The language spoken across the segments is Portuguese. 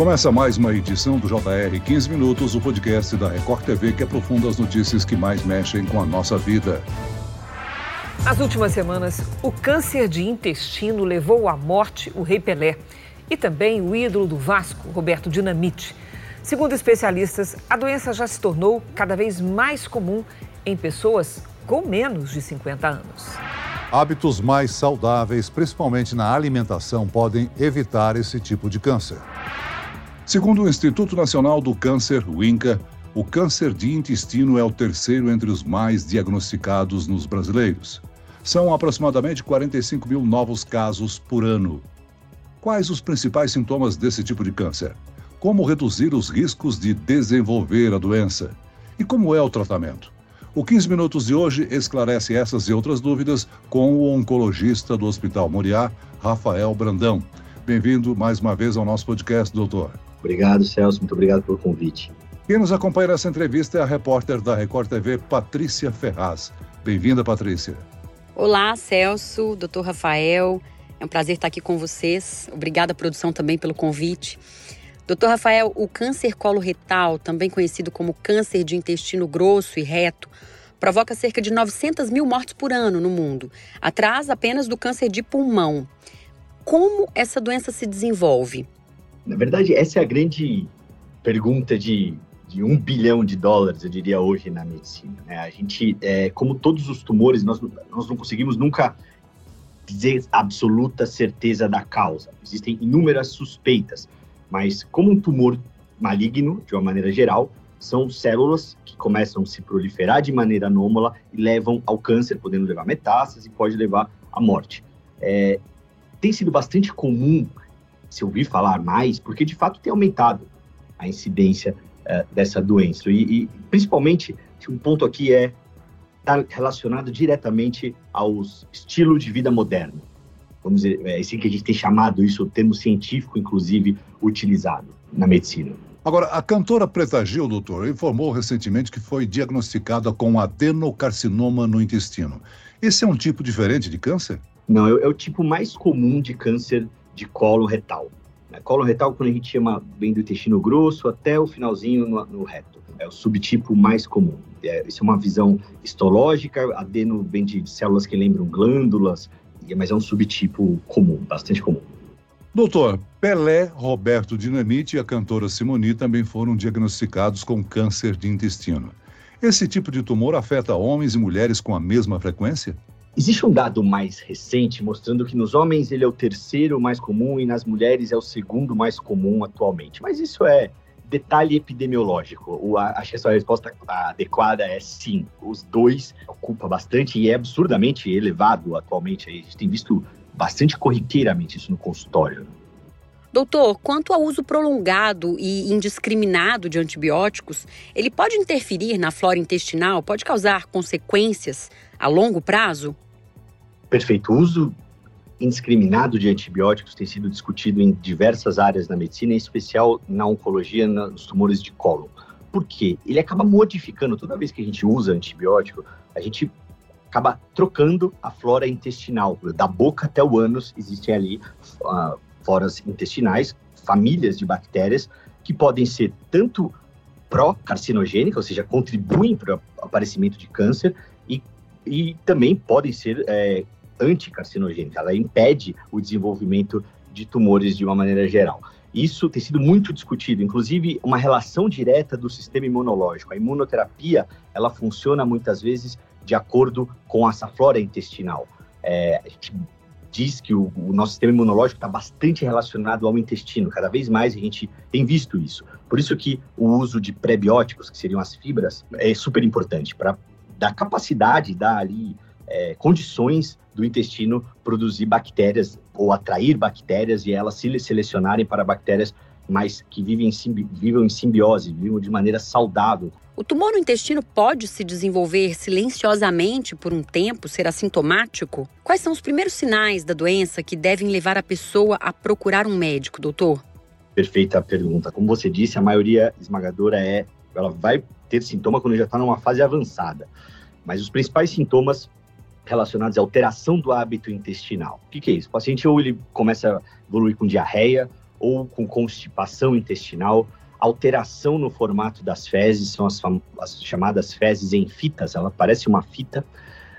Começa mais uma edição do JR 15 Minutos, o podcast da Record TV que aprofunda as notícias que mais mexem com a nossa vida. Nas últimas semanas, o câncer de intestino levou à morte o Rei Pelé e também o ídolo do Vasco, Roberto Dinamite. Segundo especialistas, a doença já se tornou cada vez mais comum em pessoas com menos de 50 anos. Hábitos mais saudáveis, principalmente na alimentação, podem evitar esse tipo de câncer. Segundo o Instituto Nacional do Câncer, o INCA, o câncer de intestino é o terceiro entre os mais diagnosticados nos brasileiros. São aproximadamente 45 mil novos casos por ano. Quais os principais sintomas desse tipo de câncer? Como reduzir os riscos de desenvolver a doença? E como é o tratamento? O 15 Minutos de hoje esclarece essas e outras dúvidas com o oncologista do Hospital Moriá, Rafael Brandão. Bem-vindo mais uma vez ao nosso podcast, doutor. Obrigado, Celso. Muito obrigado pelo convite. Quem nos acompanha nessa entrevista é a repórter da Record TV, Patrícia Ferraz. Bem-vinda, Patrícia. Olá, Celso, doutor Rafael. É um prazer estar aqui com vocês. Obrigada, produção, também pelo convite. Doutor Rafael, o câncer coloretal, também conhecido como câncer de intestino grosso e reto, provoca cerca de 900 mil mortes por ano no mundo, atrás apenas do câncer de pulmão. Como essa doença se desenvolve? Na verdade, essa é a grande pergunta de, de um bilhão de dólares, eu diria, hoje na medicina. Né? A gente, é, como todos os tumores, nós, nós não conseguimos nunca dizer absoluta certeza da causa. Existem inúmeras suspeitas, mas como um tumor maligno, de uma maneira geral, são células que começam a se proliferar de maneira anômala e levam ao câncer, podendo levar metástase e pode levar à morte. É, tem sido bastante comum se ouvir falar mais, porque de fato tem aumentado a incidência uh, dessa doença. E, e, principalmente, um ponto aqui é está relacionado diretamente aos estilos de vida moderno. Vamos dizer, é assim que a gente tem chamado isso, o termo científico, inclusive, utilizado na medicina. Agora, a cantora Preta Gil, doutor, informou recentemente que foi diagnosticada com adenocarcinoma no intestino. Esse é um tipo diferente de câncer? Não, é, é o tipo mais comum de câncer de colo retal. Né? Colo retal, quando a gente chama, vem do intestino grosso até o finalzinho no, no reto. É o subtipo mais comum. É, isso é uma visão histológica, adeno vem de células que lembram glândulas, mas é um subtipo comum, bastante comum. Doutor, Pelé, Roberto Dinamite e a cantora Simoni também foram diagnosticados com câncer de intestino. Esse tipo de tumor afeta homens e mulheres com a mesma frequência? Existe um dado mais recente mostrando que nos homens ele é o terceiro mais comum e nas mulheres é o segundo mais comum atualmente. Mas isso é detalhe epidemiológico. O, acho que a sua resposta adequada é sim. Os dois ocupam bastante e é absurdamente elevado atualmente. A gente tem visto bastante corriqueiramente isso no consultório. Doutor, quanto ao uso prolongado e indiscriminado de antibióticos, ele pode interferir na flora intestinal? Pode causar consequências a longo prazo? Perfeito. O uso indiscriminado de antibióticos tem sido discutido em diversas áreas da medicina, em especial na oncologia, nos tumores de cólon. Por quê? Ele acaba modificando, toda vez que a gente usa antibiótico, a gente acaba trocando a flora intestinal. Da boca até o ânus existem ali uh, floras intestinais, famílias de bactérias que podem ser tanto pró-carcinogênicas, ou seja, contribuem para o aparecimento de câncer, e, e também podem ser é, anticarcinogênicas. Ela impede o desenvolvimento de tumores de uma maneira geral. Isso tem sido muito discutido, inclusive uma relação direta do sistema imunológico. A imunoterapia, ela funciona muitas vezes de acordo com essa flora intestinal. É, a gente diz que o, o nosso sistema imunológico está bastante relacionado ao intestino. Cada vez mais a gente tem visto isso. Por isso que o uso de prebióticos, que seriam as fibras, é super importante para dar capacidade, dar ali é, condições do intestino produzir bactérias ou atrair bactérias e elas se selecionarem para bactérias mais que vivem em, vivam em simbiose, vivam de maneira saudável o tumor no intestino pode se desenvolver silenciosamente por um tempo, ser assintomático? Quais são os primeiros sinais da doença que devem levar a pessoa a procurar um médico, doutor? Perfeita pergunta. Como você disse, a maioria esmagadora é. Ela vai ter sintoma quando já está numa fase avançada. Mas os principais sintomas relacionados à alteração do hábito intestinal. O que, que é isso? O paciente ou ele começa a evoluir com diarreia, ou com constipação intestinal, alteração no formato das fezes, são as, as chamadas fezes em fitas, ela parece uma fita,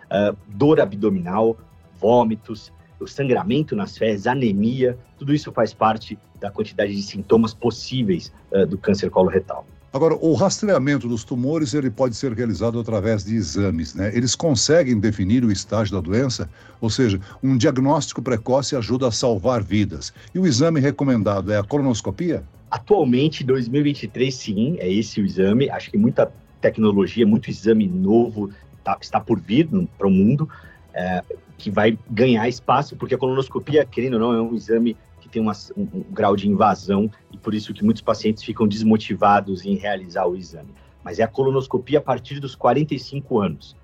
uh, dor abdominal, vômitos, o sangramento nas fezes, anemia, tudo isso faz parte da quantidade de sintomas possíveis uh, do câncer coloretal. Agora, o rastreamento dos tumores ele pode ser realizado através de exames, né? Eles conseguem definir o estágio da doença, ou seja, um diagnóstico precoce ajuda a salvar vidas. E o exame recomendado é a colonoscopia? Atualmente, 2023, sim, é esse o exame. Acho que muita tecnologia, muito exame novo tá, está por vir para o mundo, é, que vai ganhar espaço, porque a colonoscopia, querendo ou não, é um exame tem uma, um, um, grau de invasão e por isso que muitos pacientes ficam desmotivados em realizar o exame. Mas é a colonoscopia a partir dos 45 anos.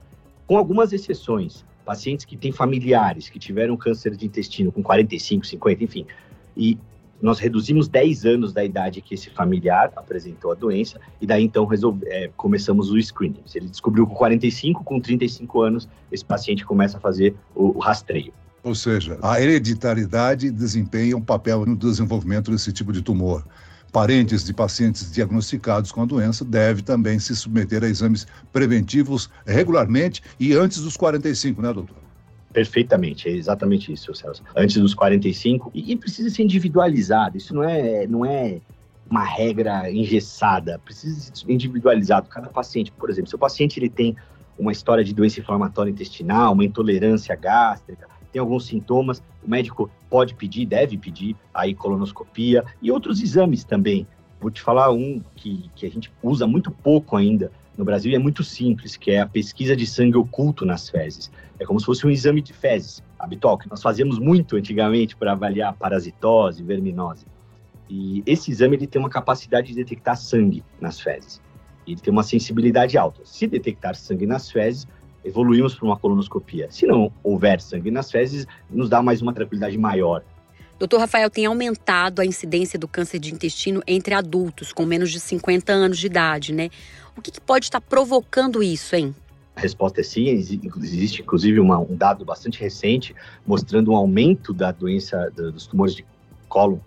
Com algumas exceções, pacientes que têm familiares que tiveram câncer de intestino com 45, 50, enfim, e nós reduzimos 10 anos da idade que esse familiar apresentou a doença, e daí então resolve, é, começamos o screening. Se ele descobriu com 45, com 35 anos, esse paciente começa a fazer o, o rastreio. Ou seja, a hereditariedade desempenha um papel no desenvolvimento desse tipo de tumor. Parentes de pacientes diagnosticados com a doença devem também se submeter a exames preventivos regularmente e antes dos 45, né, doutor? Perfeitamente, é exatamente isso, Celso. Antes dos 45, e, precisa ser individualizado, isso não é, não é uma regra engessada, precisa ser individualizado. Cada paciente, por exemplo, se o paciente ele tem uma história de doença inflamatória intestinal, uma intolerância gástrica, tem alguns sintomas, o médico pode pedir, deve pedir a colonoscopia e outros exames também. Vou te falar um que, que a gente usa muito pouco ainda, no Brasil é muito simples, que é a pesquisa de sangue oculto nas fezes. É como se fosse um exame de fezes habitual, que nós fazíamos muito antigamente para avaliar parasitose, verminose. E esse exame ele tem uma capacidade de detectar sangue nas fezes. Ele tem uma sensibilidade alta. Se detectar sangue nas fezes, evoluímos para uma colonoscopia. Se não houver sangue nas fezes, nos dá mais uma tranquilidade maior. Doutor Rafael, tem aumentado a incidência do câncer de intestino entre adultos com menos de 50 anos de idade, né? O que, que pode estar provocando isso, hein? A resposta é sim. Existe, inclusive, uma, um dado bastante recente mostrando um aumento da doença dos tumores de cólon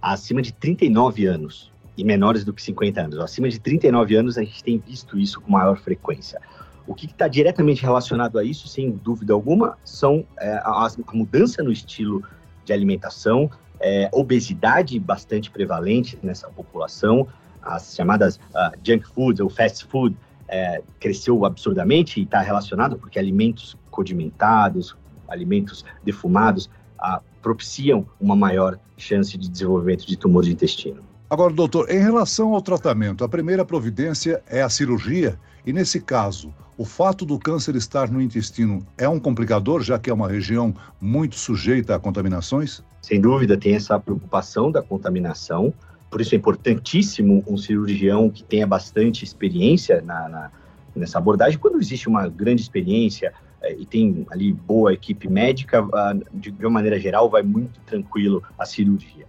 acima de 39 anos e menores do que 50 anos. Acima de 39 anos, a gente tem visto isso com maior frequência. O que está diretamente relacionado a isso, sem dúvida alguma, são é, a, a, mudança no estilo de alimentação, é, obesidade bastante prevalente nessa população, as chamadas uh, junk foods ou fast food é, cresceu absurdamente e está relacionado porque alimentos condimentados, alimentos defumados uh, propiciam uma maior chance de desenvolvimento de tumor de intestino. Agora, doutor, em relação ao tratamento, a primeira providência é a cirurgia e, nesse caso, o fato do câncer estar no intestino é um complicador, já que é uma região muito sujeita a contaminações? Sem dúvida, tem essa preocupação da contaminação. Por isso é importantíssimo um cirurgião que tenha bastante experiência na, na nessa abordagem. Quando existe uma grande experiência é, e tem ali boa equipe médica, ah, de, de uma maneira geral, vai muito tranquilo a cirurgia.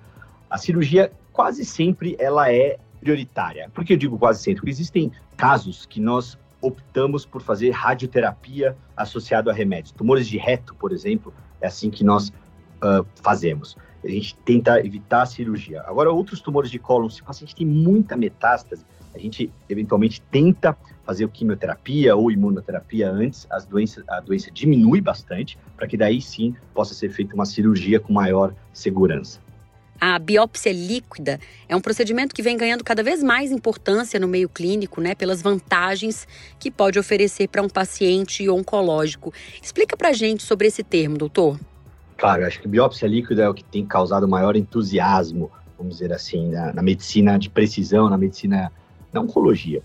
A cirurgia quase sempre ela é prioritária. Por que eu digo quase sempre? Porque existem casos que nós optamos por fazer radioterapia associado a remédios. Tumores de reto, por exemplo, é assim que nós uh, fazemos a gente tenta evitar a cirurgia. Agora, outros tumores de cólon, se o paciente tem muita metástase, a gente eventualmente tenta fazer quimioterapia ou imunoterapia antes, as doenças, a doença diminui bastante, para que daí sim possa ser feita uma cirurgia com maior segurança. A biópsia líquida é um procedimento que vem ganhando cada vez mais importância no meio clínico, né, pelas vantagens que pode oferecer para um paciente oncológico. Explica para gente sobre esse termo, doutor. Claro, acho que biópsia líquida é o que tem causado maior entusiasmo, vamos dizer assim, na, na medicina de precisão, na medicina da oncologia.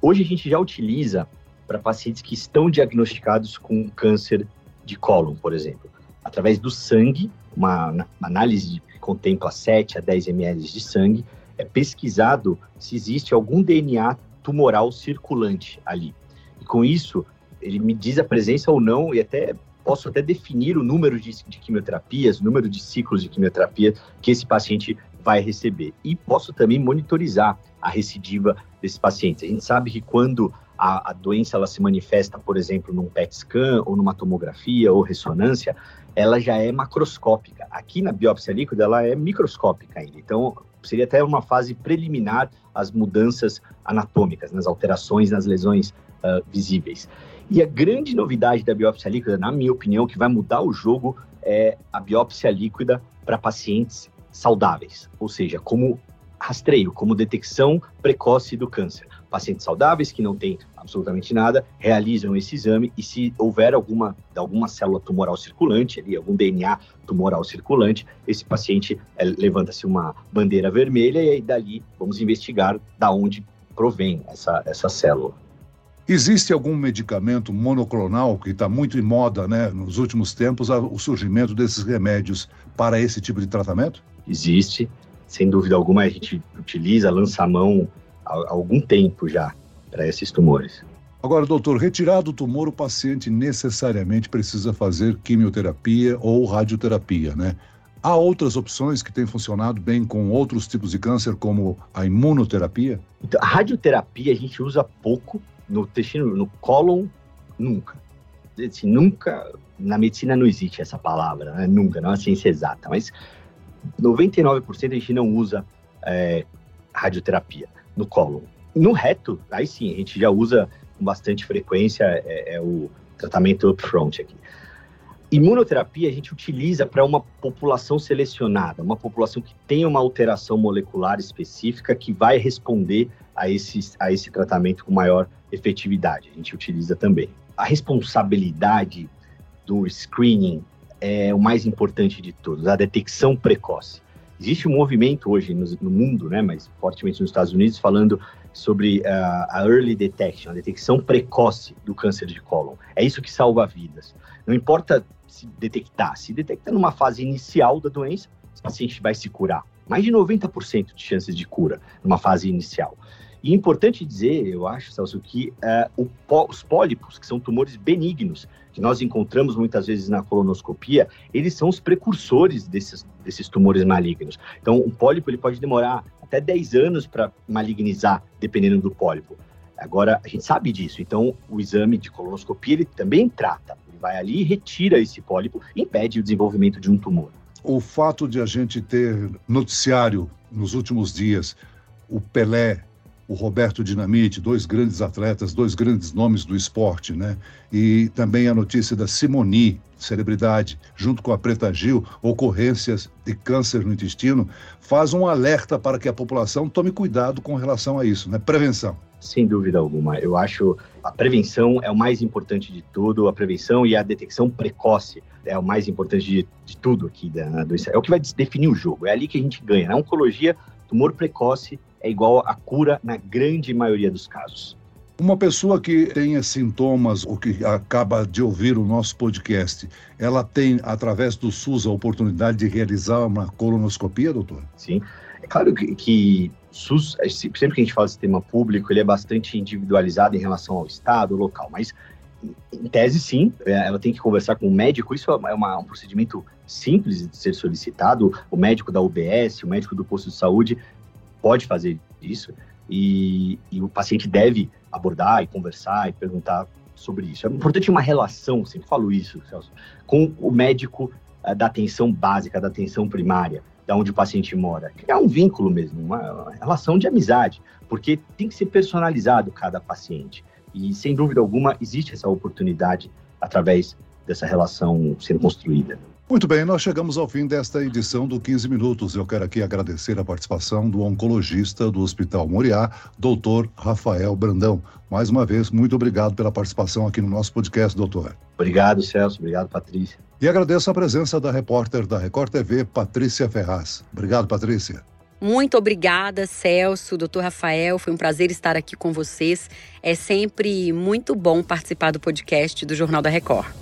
Hoje a gente já utiliza para pacientes que estão diagnosticados com câncer de cólon, por exemplo, através do sangue, uma, uma análise que contempla 7 a 10 ml de sangue, é pesquisado se existe algum DNA tumoral circulante ali. E com isso, ele me diz a presença ou não, e até posso até definir o número de, de quimioterapias, o número de ciclos de quimioterapia que esse paciente vai receber. E posso também monitorizar a recidiva desse paciente. A gente sabe que quando a, a, doença ela se manifesta, por exemplo, num PET scan ou numa tomografia ou ressonância, ela já é macroscópica. Aqui na biópsia líquida, ela é microscópica ainda. Então, seria até uma fase preliminar às mudanças anatômicas, nas alterações, nas lesões uh, visíveis. E a grande novidade da biópsia líquida, na minha opinião, que vai mudar o jogo, é a biópsia líquida para pacientes saudáveis, ou seja, como rastreio, como detecção precoce do câncer. Pacientes saudáveis que não têm absolutamente nada realizam esse exame e se houver alguma, alguma célula tumoral circulante, ali, algum DNA tumoral circulante, esse paciente é, levanta-se uma bandeira vermelha e aí dali vamos investigar da onde provém essa, essa célula. Existe algum medicamento monoclonal que está muito em moda, né, nos últimos tempos, o surgimento desses remédios para esse tipo de tratamento? Existe, sem dúvida alguma, a gente utiliza, lança a mão há algum tempo já para esses tumores. Agora, doutor, retirado o tumor, o paciente necessariamente precisa fazer quimioterapia ou radioterapia, né? Há outras opções que têm funcionado bem com outros tipos de câncer, como a imunoterapia? Então, a radioterapia a gente usa pouco no intestino, no cólon, nunca. Assim, nunca, na medicina não existe essa palavra, né? nunca, não é uma ciência exata, mas 99% a gente não usa é, radioterapia no cólon. No reto, aí sim, a gente já usa com bastante frequência é, é o tratamento upfront aqui. Imunoterapia a gente utiliza para uma população selecionada, uma população que tem uma alteração molecular específica que vai responder a esse, a esse tratamento com maior efetividade. A gente utiliza também. A responsabilidade do screening é o mais importante de todos, a detecção precoce. Existe um movimento hoje no, no mundo, né, mas fortemente nos Estados Unidos, falando sobre uh, a early detection, a detecção precoce do câncer de cólon. É isso que salva vidas. Não importa se detectar, se detectar numa fase inicial da doença, o paciente vai se curar. Mais de 90% de chances de cura numa fase inicial. E é importante dizer, eu acho, Celso, que o, os pólipos, que são tumores benignos, que nós encontramos muitas vezes na colonoscopia, eles são os precursores desses, desses tumores malignos. Então, um pólipo ele pode demorar até 10 anos para malignizar, dependendo do pólipo. Agora, a gente sabe disso, então o exame de colonoscopia ele também trata. Ele vai ali e retira esse pólipo e impede o desenvolvimento de um tumor. O fato de a gente ter noticiário nos últimos dias, o Pelé o Roberto Dinamite, dois grandes atletas, dois grandes nomes do esporte, né? E também a notícia da Simoni, celebridade, junto com a Preta Gil, ocorrências de câncer no intestino, faz um alerta para que a população tome cuidado com relação a isso, né? Prevenção. Sem dúvida alguma. Eu acho a prevenção é o mais importante de tudo, a prevenção e a detecção precoce é o mais importante de, de tudo aqui da doença. É o que vai definir o jogo, é ali que a gente ganha. Na oncologia, tumor precoce é igual a cura na grande maioria dos casos. Uma pessoa que tenha sintomas ou que acaba de ouvir o nosso podcast, ela tem, através do SUS, a oportunidade de realizar uma colonoscopia, doutor? Sim. É claro que, que SUS, sempre que a gente fala de sistema público, ele é bastante individualizado em relação ao estado, ao local, mas em tese, sim, é, ela tem que conversar com o médico. Isso é uma, um procedimento simples de ser solicitado. O médico da UBS, o médico do posto de saúde, pode fazer isso e, e, o paciente deve abordar e conversar e perguntar sobre isso. É importante uma relação, sempre falo isso, Celso, com o médico uh, da atenção básica, da atenção primária, da onde o paciente mora. Criar um vínculo mesmo, uma, relação de amizade, porque tem que ser personalizado cada paciente. E, sem dúvida alguma, existe essa oportunidade através dessa relação sendo construída. Muito bem, nós chegamos ao fim desta edição do 15 Minutos. Eu quero aqui agradecer a participação do oncologista do Hospital Moriá, doutor Rafael Brandão. Mais uma vez, muito obrigado pela participação aqui no nosso podcast, doutor. Obrigado, Celso. Obrigado, Patrícia. E agradeço a presença da repórter da Record TV, Patrícia Ferraz. Obrigado, Patrícia. Muito obrigada, Celso, doutor Rafael. Foi um prazer estar aqui com vocês. É sempre muito bom participar do podcast do Jornal da Record.